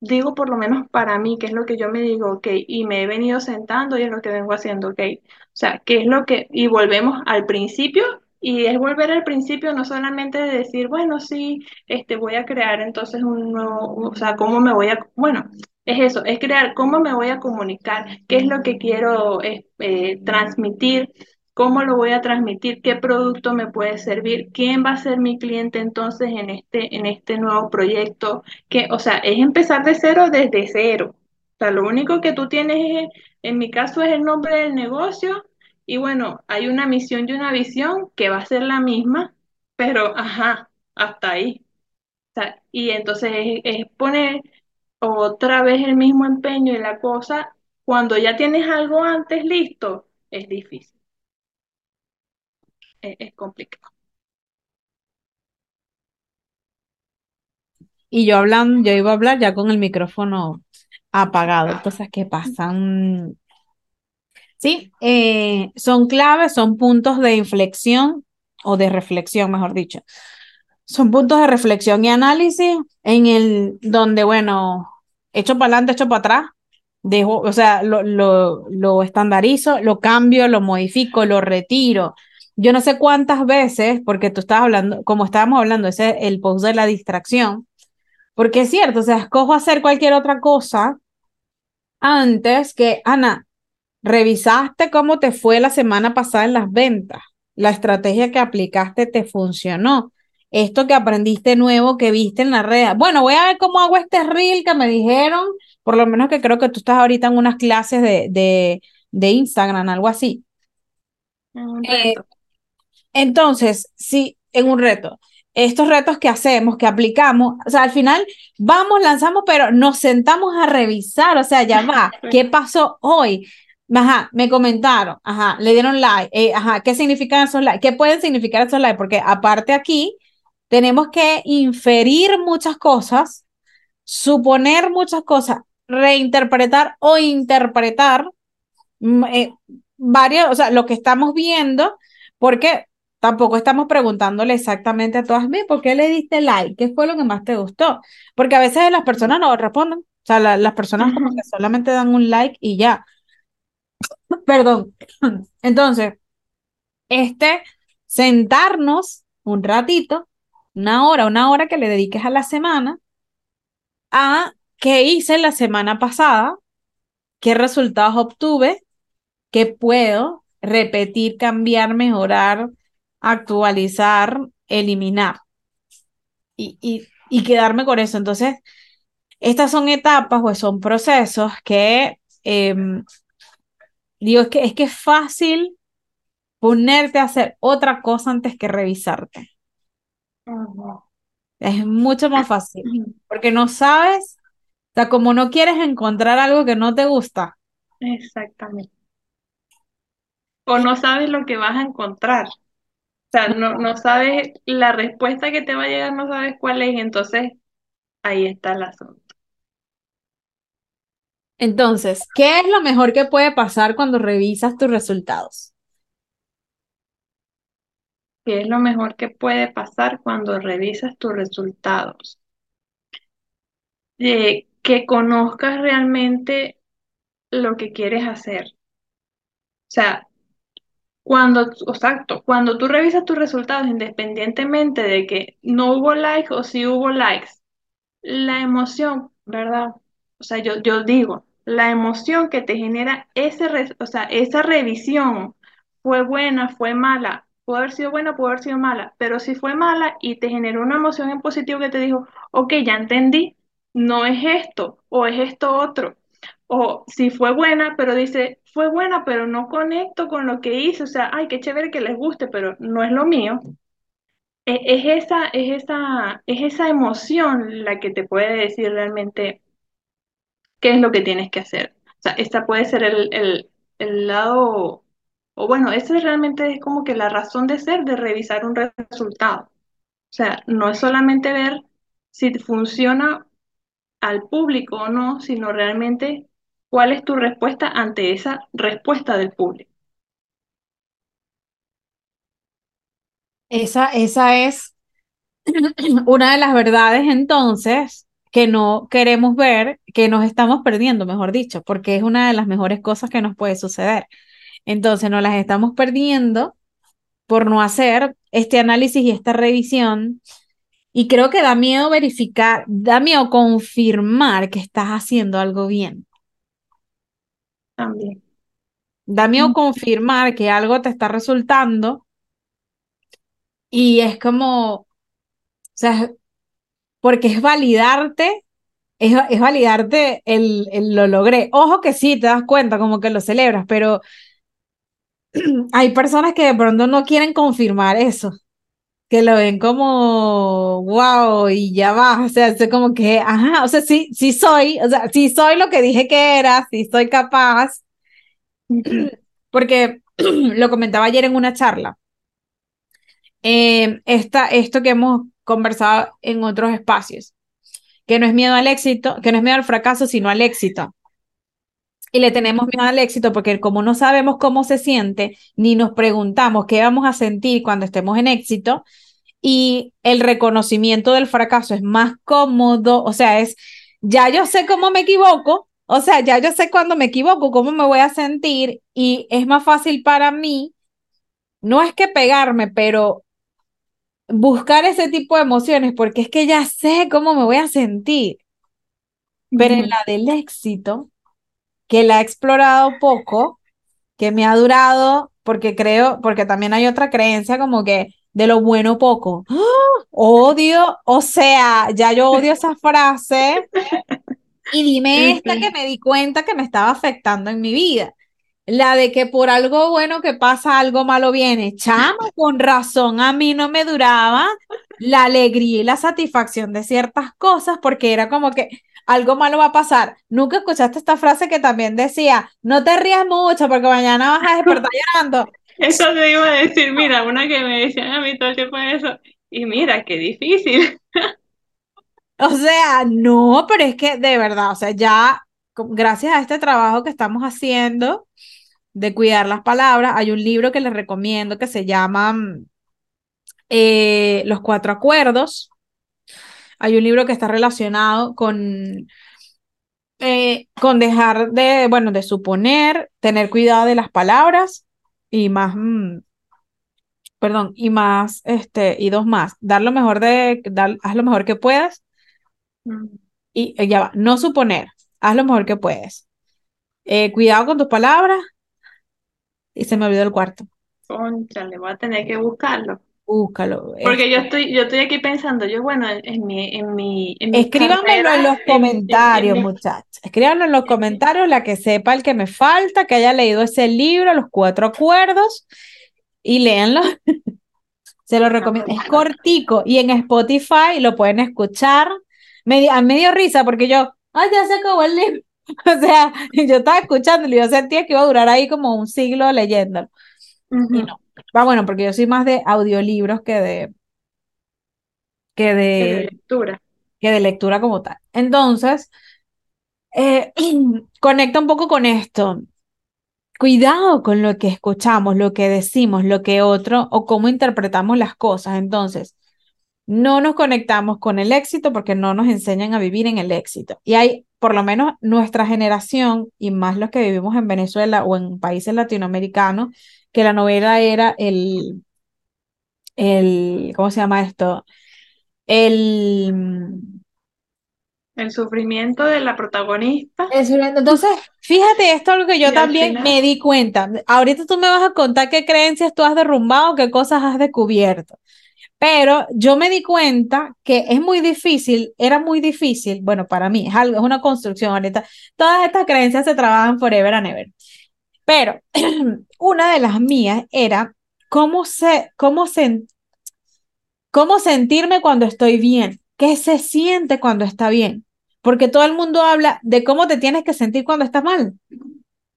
digo por lo menos para mí, qué es lo que yo me digo, ok, y me he venido sentando y es lo que vengo haciendo, ok. O sea, qué es lo que, y volvemos al principio, y es volver al principio no solamente de decir, bueno, sí, este, voy a crear entonces un nuevo, o sea, cómo me voy a, bueno, es eso, es crear cómo me voy a comunicar, qué es lo que quiero eh, eh, transmitir. ¿Cómo lo voy a transmitir? ¿Qué producto me puede servir? ¿Quién va a ser mi cliente entonces en este, en este nuevo proyecto? que, o sea, es empezar de cero desde cero. O sea, lo único que tú tienes, es, en mi caso, es el nombre del negocio y bueno, hay una misión y una visión que va a ser la misma, pero ajá, hasta ahí. O sea, y entonces es, es poner otra vez el mismo empeño y la cosa, cuando ya tienes algo antes listo, es difícil, es, es complicado. Y yo hablando, yo iba a hablar ya con el micrófono apagado. Entonces, ¿qué pasa? Mm, Sí, eh, son claves, son puntos de inflexión o de reflexión, mejor dicho. Son puntos de reflexión y análisis en el donde, bueno, echo para adelante, echo para atrás, dejo, o sea, lo, lo, lo estandarizo, lo cambio, lo modifico, lo retiro. Yo no sé cuántas veces, porque tú estabas hablando, como estábamos hablando, ese es el post de la distracción, porque es cierto, o sea, escojo hacer cualquier otra cosa antes que, Ana, revisaste cómo te fue la semana pasada en las ventas, la estrategia que aplicaste te funcionó, esto que aprendiste nuevo que viste en la red. Bueno, voy a ver cómo hago este reel que me dijeron, por lo menos que creo que tú estás ahorita en unas clases de, de, de Instagram, algo así. Eh, reto. Entonces, sí, en un reto. Estos retos que hacemos, que aplicamos, o sea, al final vamos, lanzamos, pero nos sentamos a revisar, o sea, ya va, ¿qué pasó hoy? Ajá, me comentaron, ajá, le dieron like, eh, ajá, ¿qué significan esos likes? ¿Qué pueden significar esos likes? Porque aparte aquí tenemos que inferir muchas cosas, suponer muchas cosas, reinterpretar o interpretar mm, eh, varios, o sea, lo que estamos viendo, porque tampoco estamos preguntándole exactamente a todas, ¿por qué le diste like? ¿Qué fue lo que más te gustó? Porque a veces las personas no responden, o sea, la- las personas como que solamente dan un like y ya. Perdón. Entonces, este, sentarnos un ratito, una hora, una hora que le dediques a la semana, a qué hice la semana pasada, qué resultados obtuve que puedo repetir, cambiar, mejorar, actualizar, eliminar y, y, y quedarme con eso. Entonces, estas son etapas o son procesos que, eh, digo, es que, es que es fácil ponerte a hacer otra cosa antes que revisarte. Es mucho más fácil, porque no sabes, o sea, como no quieres encontrar algo que no te gusta. Exactamente. O no sabes lo que vas a encontrar. O sea, no, no sabes la respuesta que te va a llegar, no sabes cuál es, entonces ahí está el asunto. Entonces, ¿qué es lo mejor que puede pasar cuando revisas tus resultados? ¿Qué es lo mejor que puede pasar cuando revisas tus resultados? Eh, que conozcas realmente lo que quieres hacer. O sea, cuando, exacto, cuando tú revisas tus resultados, independientemente de que no hubo likes o si hubo likes, la emoción, ¿verdad? O sea, yo, yo digo, la emoción que te genera ese, o sea, esa revisión fue buena, fue mala, pudo haber sido buena, pudo haber sido mala, pero si fue mala y te generó una emoción en positivo que te dijo, ok, ya entendí, no es esto o es esto otro. O si fue buena, pero dice, fue buena, pero no conecto con lo que hice, o sea, ay, qué chévere que les guste, pero no es lo mío. E- Es esa, es esa, es esa emoción la que te puede decir realmente qué es lo que tienes que hacer. O sea, esta puede ser el, el, el lado, o bueno, esa realmente es como que la razón de ser de revisar un re- resultado. O sea, no es solamente ver si funciona al público o no, sino realmente cuál es tu respuesta ante esa respuesta del público. Esa, esa es una de las verdades entonces que no queremos ver, que nos estamos perdiendo, mejor dicho, porque es una de las mejores cosas que nos puede suceder. Entonces nos las estamos perdiendo por no hacer este análisis y esta revisión. Y creo que da miedo verificar, da miedo confirmar que estás haciendo algo bien. También. Da miedo confirmar que algo te está resultando y es como, o sea, porque es validarte Es, es validarte el, el lo logré. Ojo que sí, te das cuenta, como que lo celebras, pero hay personas que de pronto no quieren confirmar eso, que lo ven como wow y ya va, o sea, es como que, ajá, o sea, sí, sí soy, o sea, sí soy lo que dije que era, sí soy capaz, porque lo comentaba ayer en una charla, eh, esta, esto que hemos conversado en otros espacios, que no es miedo al éxito, que no es miedo al fracaso, sino al éxito. Y le tenemos miedo al éxito porque como no sabemos cómo se siente, ni nos preguntamos qué vamos a sentir cuando estemos en éxito, y el reconocimiento del fracaso es más cómodo, o sea, es, ya yo sé cómo me equivoco, o sea, ya yo sé cuando me equivoco, cómo me voy a sentir, y es más fácil para mí, no es que pegarme, pero buscar ese tipo de emociones, porque es que ya sé cómo me voy a sentir, pero en la del éxito, que la he explorado poco, que me ha durado, porque creo, porque también hay otra creencia como que de lo bueno poco. ¡Ah! Odio, o sea, ya yo odio esa frase y dime esta que me di cuenta que me estaba afectando en mi vida. La de que por algo bueno que pasa, algo malo viene. Chama, con razón, a mí no me duraba la alegría y la satisfacción de ciertas cosas porque era como que algo malo va a pasar. Nunca escuchaste esta frase que también decía, no te rías mucho porque mañana vas a despertar llorando. Eso te iba a decir, mira, una que me decían a mí todo el tiempo eso, y mira, qué difícil. O sea, no, pero es que de verdad, o sea, ya gracias a este trabajo que estamos haciendo de cuidar las palabras, hay un libro que les recomiendo que se llama mm, eh, Los Cuatro Acuerdos. Hay un libro que está relacionado con, eh, con dejar de, bueno, de suponer, tener cuidado de las palabras y más, mm, perdón, y más, este, y dos más, dar lo mejor de, dar, haz lo mejor que puedas Mm, y eh, ya va, no suponer, haz lo mejor que puedes. Eh, cuidado con tus palabras y se me olvidó el cuarto. Cónchale, voy a tener que buscarlo. Búscalo. Porque yo Este. estoy, yo estoy aquí pensando, yo bueno, en, en mi, en mi, en mi Escríbanmelo en los en, en, en comentarios, mi, muchachos. Escríbanlo en los comentarios, la que sepa el que me falta, que haya leído ese libro, Los Cuatro Acuerdos, y léanlo. Se lo recomiendo. Es cortico y en Spotify lo pueden escuchar. Me, a mí me dio risa porque yo, ay, ya se acabó el libro. O sea, yo estaba escuchándolo y yo sentía que iba a durar ahí como un siglo leyéndolo. Y no. Va bueno, porque yo soy más de audiolibros que de, que de, lectura. que de lectura como tal. Entonces, eh, conecta un poco con esto. cuidado con lo que escuchamos, lo que decimos, lo que otro o cómo interpretamos las cosas. Entonces, no nos conectamos con el éxito porque no nos enseñan a vivir en el éxito. Y hay, por lo menos nuestra generación y más los que vivimos en Venezuela o en países latinoamericanos, que la novela era el, el, ¿cómo se llama esto? El... El sufrimiento de la protagonista. Entonces, fíjate, esto es algo que yo también me di cuenta. Ahorita tú me vas a contar qué creencias tú has derrumbado, qué cosas has descubierto. Pero yo me di cuenta que es muy difícil, era muy difícil, bueno, para mí es algo, es una construcción ahorita. Todas estas creencias se trabajan forever and ever. Pero una de las mías era cómo, se, cómo, se, cómo sentirme cuando estoy bien, qué se siente cuando está bien, porque todo el mundo habla de cómo te tienes que sentir cuando estás mal.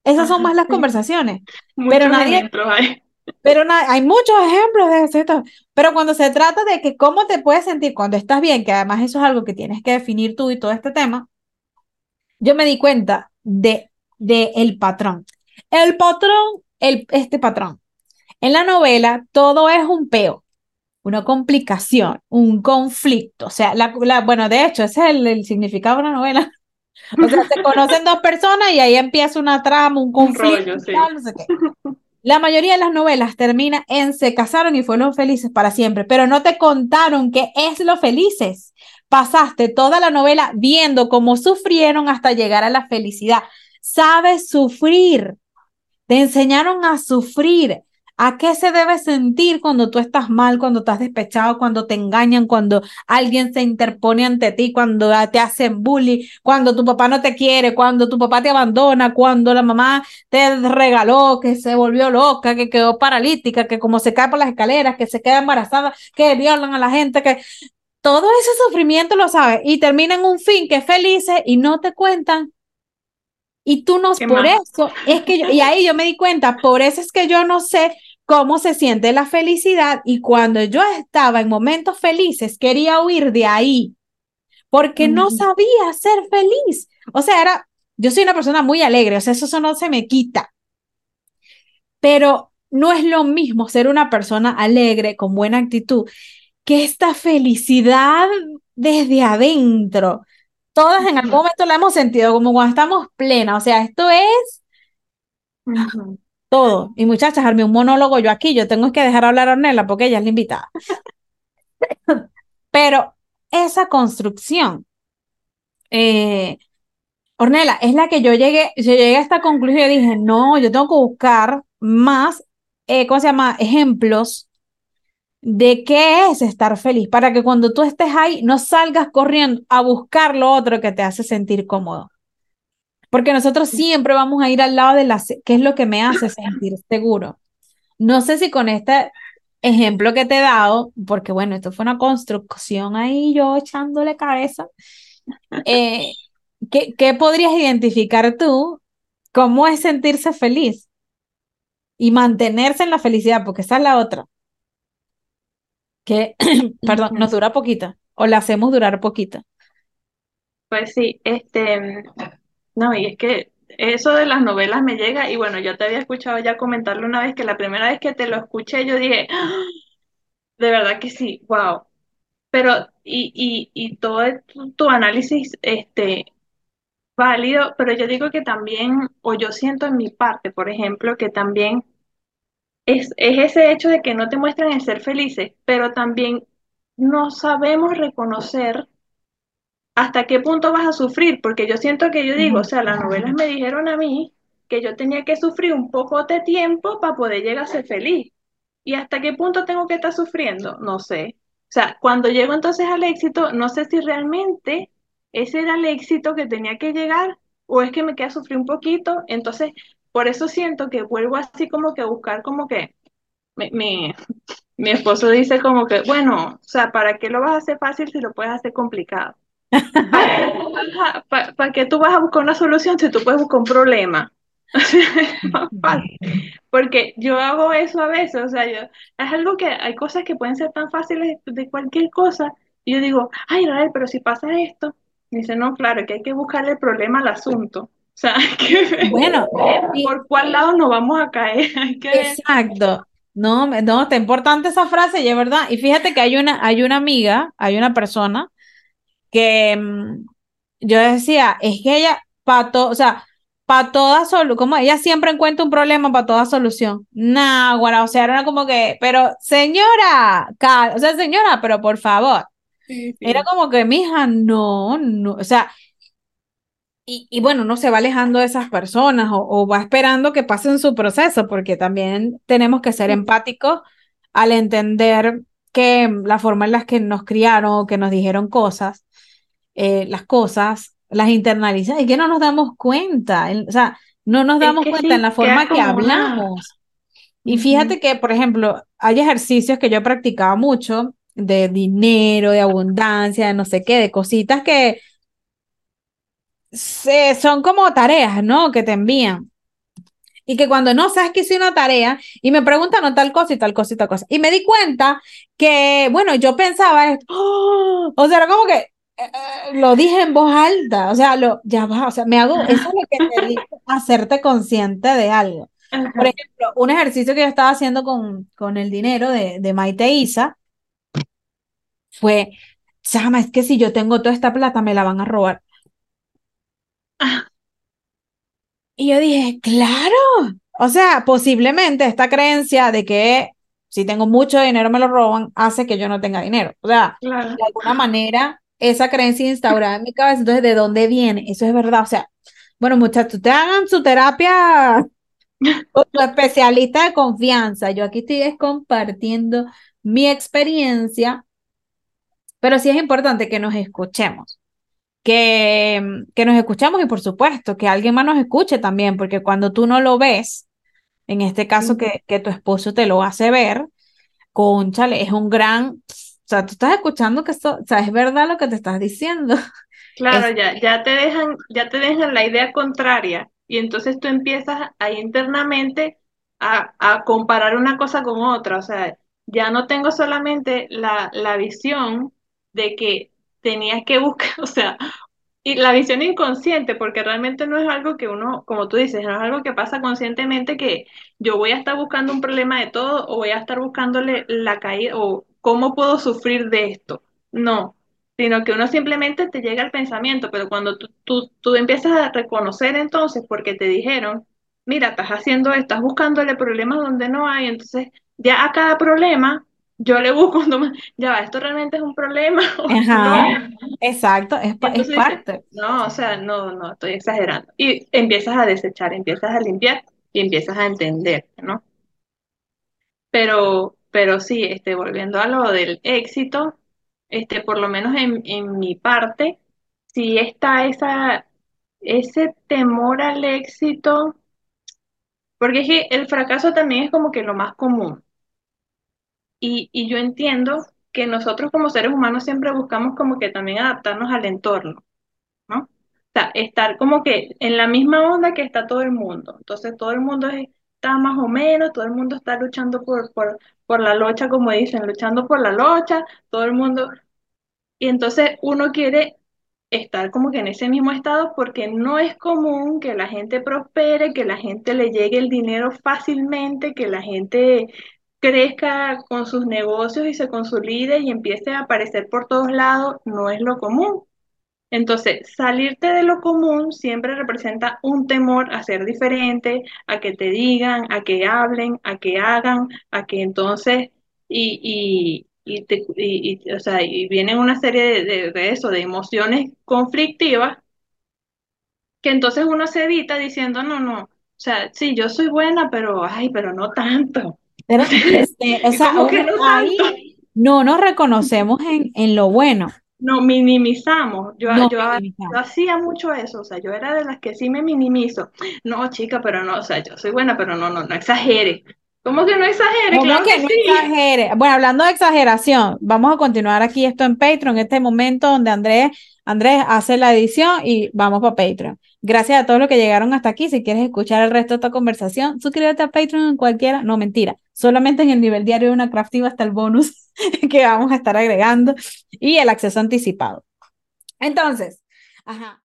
Esas son más las conversaciones. pero nadie, pero hay muchos ejemplos de esto. Pero cuando se trata de que cómo te puedes sentir cuando estás bien, que además eso es algo que tienes que definir tú y todo este tema, yo me di cuenta de, de el patrón. El patrón, el, este patrón. En la novela todo es un peo, una complicación, un conflicto. O sea, la, bueno, de hecho, ese es el, significado de una novela. O sea, se conocen dos personas y ahí empieza una trama, un conflicto, no sé qué. La mayoría de las novelas termina en se casaron y fueron felices para siempre, pero no te contaron qué es lo felices. Pasaste toda la novela viendo cómo sufrieron hasta llegar a la felicidad. Sabes sufrir, te enseñaron a sufrir. ¿A qué se debe sentir cuando tú estás mal, cuando estás despechado, cuando te engañan, cuando alguien se interpone ante ti, cuando te hacen bullying, cuando tu papá no te quiere, cuando tu papá te abandona, cuando la mamá te regaló, que se volvió loca, que quedó paralítica, que como se cae por las escaleras, que se queda embarazada, que violan a la gente, que todo ese sufrimiento lo sabes y termina en un fin que es feliz y no te cuentan. Y tú no, por eso es que yo, y ahí yo me di cuenta, por eso es que yo no sé cómo se siente la felicidad y cuando yo estaba en momentos felices quería huir de ahí porque no sabía ser feliz. O sea, era, yo soy una persona muy alegre, o sea, eso, eso no se me quita. Pero no es lo mismo ser una persona alegre, con buena actitud, que esta felicidad desde adentro Todas en algún momento la hemos sentido, como cuando estamos plenas. O sea, esto es Y muchachas, arme un monólogo yo aquí. Yo tengo que dejar hablar a Ornella porque ella es la invitada. Pero esa construcción, eh, Ornella, es la que yo llegué, yo llegué a esta conclusión y dije, no, yo tengo que buscar más, eh, ¿cómo se llama? Ejemplos de qué es estar feliz, para que cuando tú estés ahí no salgas corriendo a buscar lo otro que te hace sentir cómodo. Porque nosotros siempre vamos a ir al lado de la, qué es lo que me hace sentir seguro. No sé si con este ejemplo que te he dado, porque bueno, esto fue una construcción ahí, yo echándole cabeza, eh, ¿qué, ¿qué podrías identificar tú? ¿Cómo es sentirse feliz? Y mantenerse en la felicidad, porque esa es la otra que, perdón, nos dura poquita o la hacemos durar poquita. Pues sí, este, no, y es que eso de las novelas me llega y bueno, yo te había escuchado ya comentarlo una vez que la primera vez que te lo escuché yo dije, ¡Ah! de verdad que sí, wow. Pero, y, y, y todo tu, tu análisis, este, válido, pero yo digo que también, o yo siento en mi parte, por ejemplo, que también es, ese hecho de que no te muestran el ser felices, pero también no sabemos reconocer hasta qué punto vas a sufrir, porque yo siento que yo digo, o sea, las novelas me dijeron a mí que yo tenía que sufrir un poco de tiempo para poder llegar a ser feliz. ¿Y hasta qué punto tengo que estar sufriendo? No sé. O sea, cuando llego entonces al éxito, no sé si realmente ese era el éxito que tenía que llegar o es que me queda sufrir un poquito. Entonces, por eso siento que vuelvo así como que a buscar como que mi, mi, esposo dice como que, bueno, o sea, ¿para qué lo vas a hacer fácil si lo puedes hacer complicado? ¿Para, qué tú vas a buscar una solución si tú puedes buscar un problema? Porque yo hago eso a veces, o sea, yo, es algo que hay cosas que pueden ser tan fáciles de cualquier cosa, y yo digo, ay, Rael, pero si pasa esto, dice, no, claro, que hay que buscarle el problema al asunto. O sea, hay que ver Bueno, y- por cuál lado nos vamos a caer. Hay que exacto. No, no, está importante esa frase y es verdad. Y fíjate que hay una, hay una amiga, hay una persona que mm, yo decía, es que ella, para todo, o sea, para toda solución, como ella siempre encuentra un problema para toda solución. Nah, bueno, o sea, era como que, pero señora, o sea, señora, pero por favor. Sí, sí. Era como que, mija, no, no, o sea, y, y bueno, no se va alejando de esas personas o, o va esperando que pasen su proceso, porque también tenemos que ser empáticos al entender que la forma en la que nos criaron o que nos dijeron cosas, eh, las cosas, las internalizan y que no nos damos cuenta, en- o sea, no nos damos cuenta sí, en la forma que hablamos. Y fíjate que, por ejemplo, hay ejercicios que yo practicaba mucho de dinero, de abundancia, de no sé qué, de cositas que se- son como tareas, ¿no? Que te envían. Y que cuando no sabes que hice una tarea y me preguntan no, tal cosa y tal cosa y tal cosa. Y me di cuenta que, bueno, yo pensaba ¡oh! o sea, era como que eh, lo dije en voz alta, o sea, lo, ya va, o sea, me hago, eso es lo que te dice, hacerte consciente de algo. Ajá. Por ejemplo, un ejercicio que yo estaba haciendo con, con el dinero de, de Maite Isa fue, Sama, es que si yo tengo toda esta plata me la van a robar. Y yo dije, claro, o sea, posiblemente esta creencia de que si tengo mucho dinero me lo roban hace que yo no tenga dinero. O sea, Claro. de alguna manera esa creencia instaurada en mi cabeza, entonces, ¿de dónde viene? Eso es verdad, o sea, bueno, muchachos, te hagan su terapia con tu especialista de confianza. Yo aquí estoy es compartiendo mi experiencia, pero sí es importante que nos escuchemos, que, que nos escuchemos y por supuesto que alguien más nos escuche también, porque cuando tú no lo ves, en este caso que, que tu esposo te lo hace ver, cónchale, es un gran, o sea, tú estás escuchando que esto, o sea, es verdad lo que te estás diciendo. Claro, Es- ya, ya te dejan, ya te dejan la idea contraria y entonces tú empiezas ahí internamente a, a comparar una cosa con otra. O sea, ya no tengo solamente la, la visión de que tenías que buscar, o sea, y la visión inconsciente, porque realmente no es algo que uno, como tú dices, no es algo que pasa conscientemente que yo voy a estar buscando un problema de todo o voy a estar buscándole la caída o cómo puedo sufrir de esto. No, sino que uno simplemente te llega al pensamiento, pero cuando tú, tú, tú empiezas a reconocer entonces, porque te dijeron, mira, estás haciendo esto, estás buscándole problemas donde no hay, entonces ya a cada problema yo le busco, un- ya va, esto realmente es un problema Ajá, no. exacto, es, dices, parte. no, o sea, no, no, estoy exagerando. Y empiezas a desechar, empiezas a limpiar y empiezas a entender, ¿no? Pero, pero sí, este, volviendo a lo del éxito, este, por lo menos en, en mi parte, sí está esa, ese temor al éxito, porque es que el fracaso también es como que lo más común. Y, y yo entiendo que nosotros como seres humanos siempre buscamos como que también adaptarnos al entorno. ¿no? O sea, estar como que en la misma onda que está todo el mundo. Entonces, todo el mundo es- está más o menos, todo el mundo está luchando por, por, por la locha, como dicen, luchando por la locha, todo el mundo. Y entonces uno quiere estar como que en ese mismo estado porque no es común que la gente prospere, que la gente le llegue el dinero fácilmente, que la gente crezca con sus negocios y se consolide y empiece a aparecer por todos lados, no es lo común. Entonces, salirte de lo común siempre representa un temor a ser diferente, a que te digan, a que hablen, a que hagan, a que entonces, y, y, y, te- y- y, o sea, y vienen una serie de, de, de eso, de emociones conflictivas, que entonces uno se evita diciendo, no, no, o sea, sí, yo soy buena, pero, ay, pero no tanto. Pero, viste, o sea, ¿Cómo que uno no ahí no nos reconocemos en, en lo bueno, No, minimizamos. Yo, no yo, hacía mucho eso, o sea, yo era de las que sí me minimizo. No, chica, pero no, o sea, yo soy buena, pero no, no, no exagere. ¿Cómo que no exagere? ¿Cómo Claro que que no sí. exagere? Bueno, hablando de exageración, vamos a continuar aquí esto en Patreon, este momento donde Andrés, Andrés hace la edición y vamos para Patreon. Gracias a todos los que llegaron hasta aquí. Si quieres escuchar el resto de esta conversación, suscríbete a Patreon en cualquiera. No, mentira. Solamente en el nivel diario de una craftiva hasta el bonus que vamos a estar agregando y el acceso anticipado. Entonces, ajá.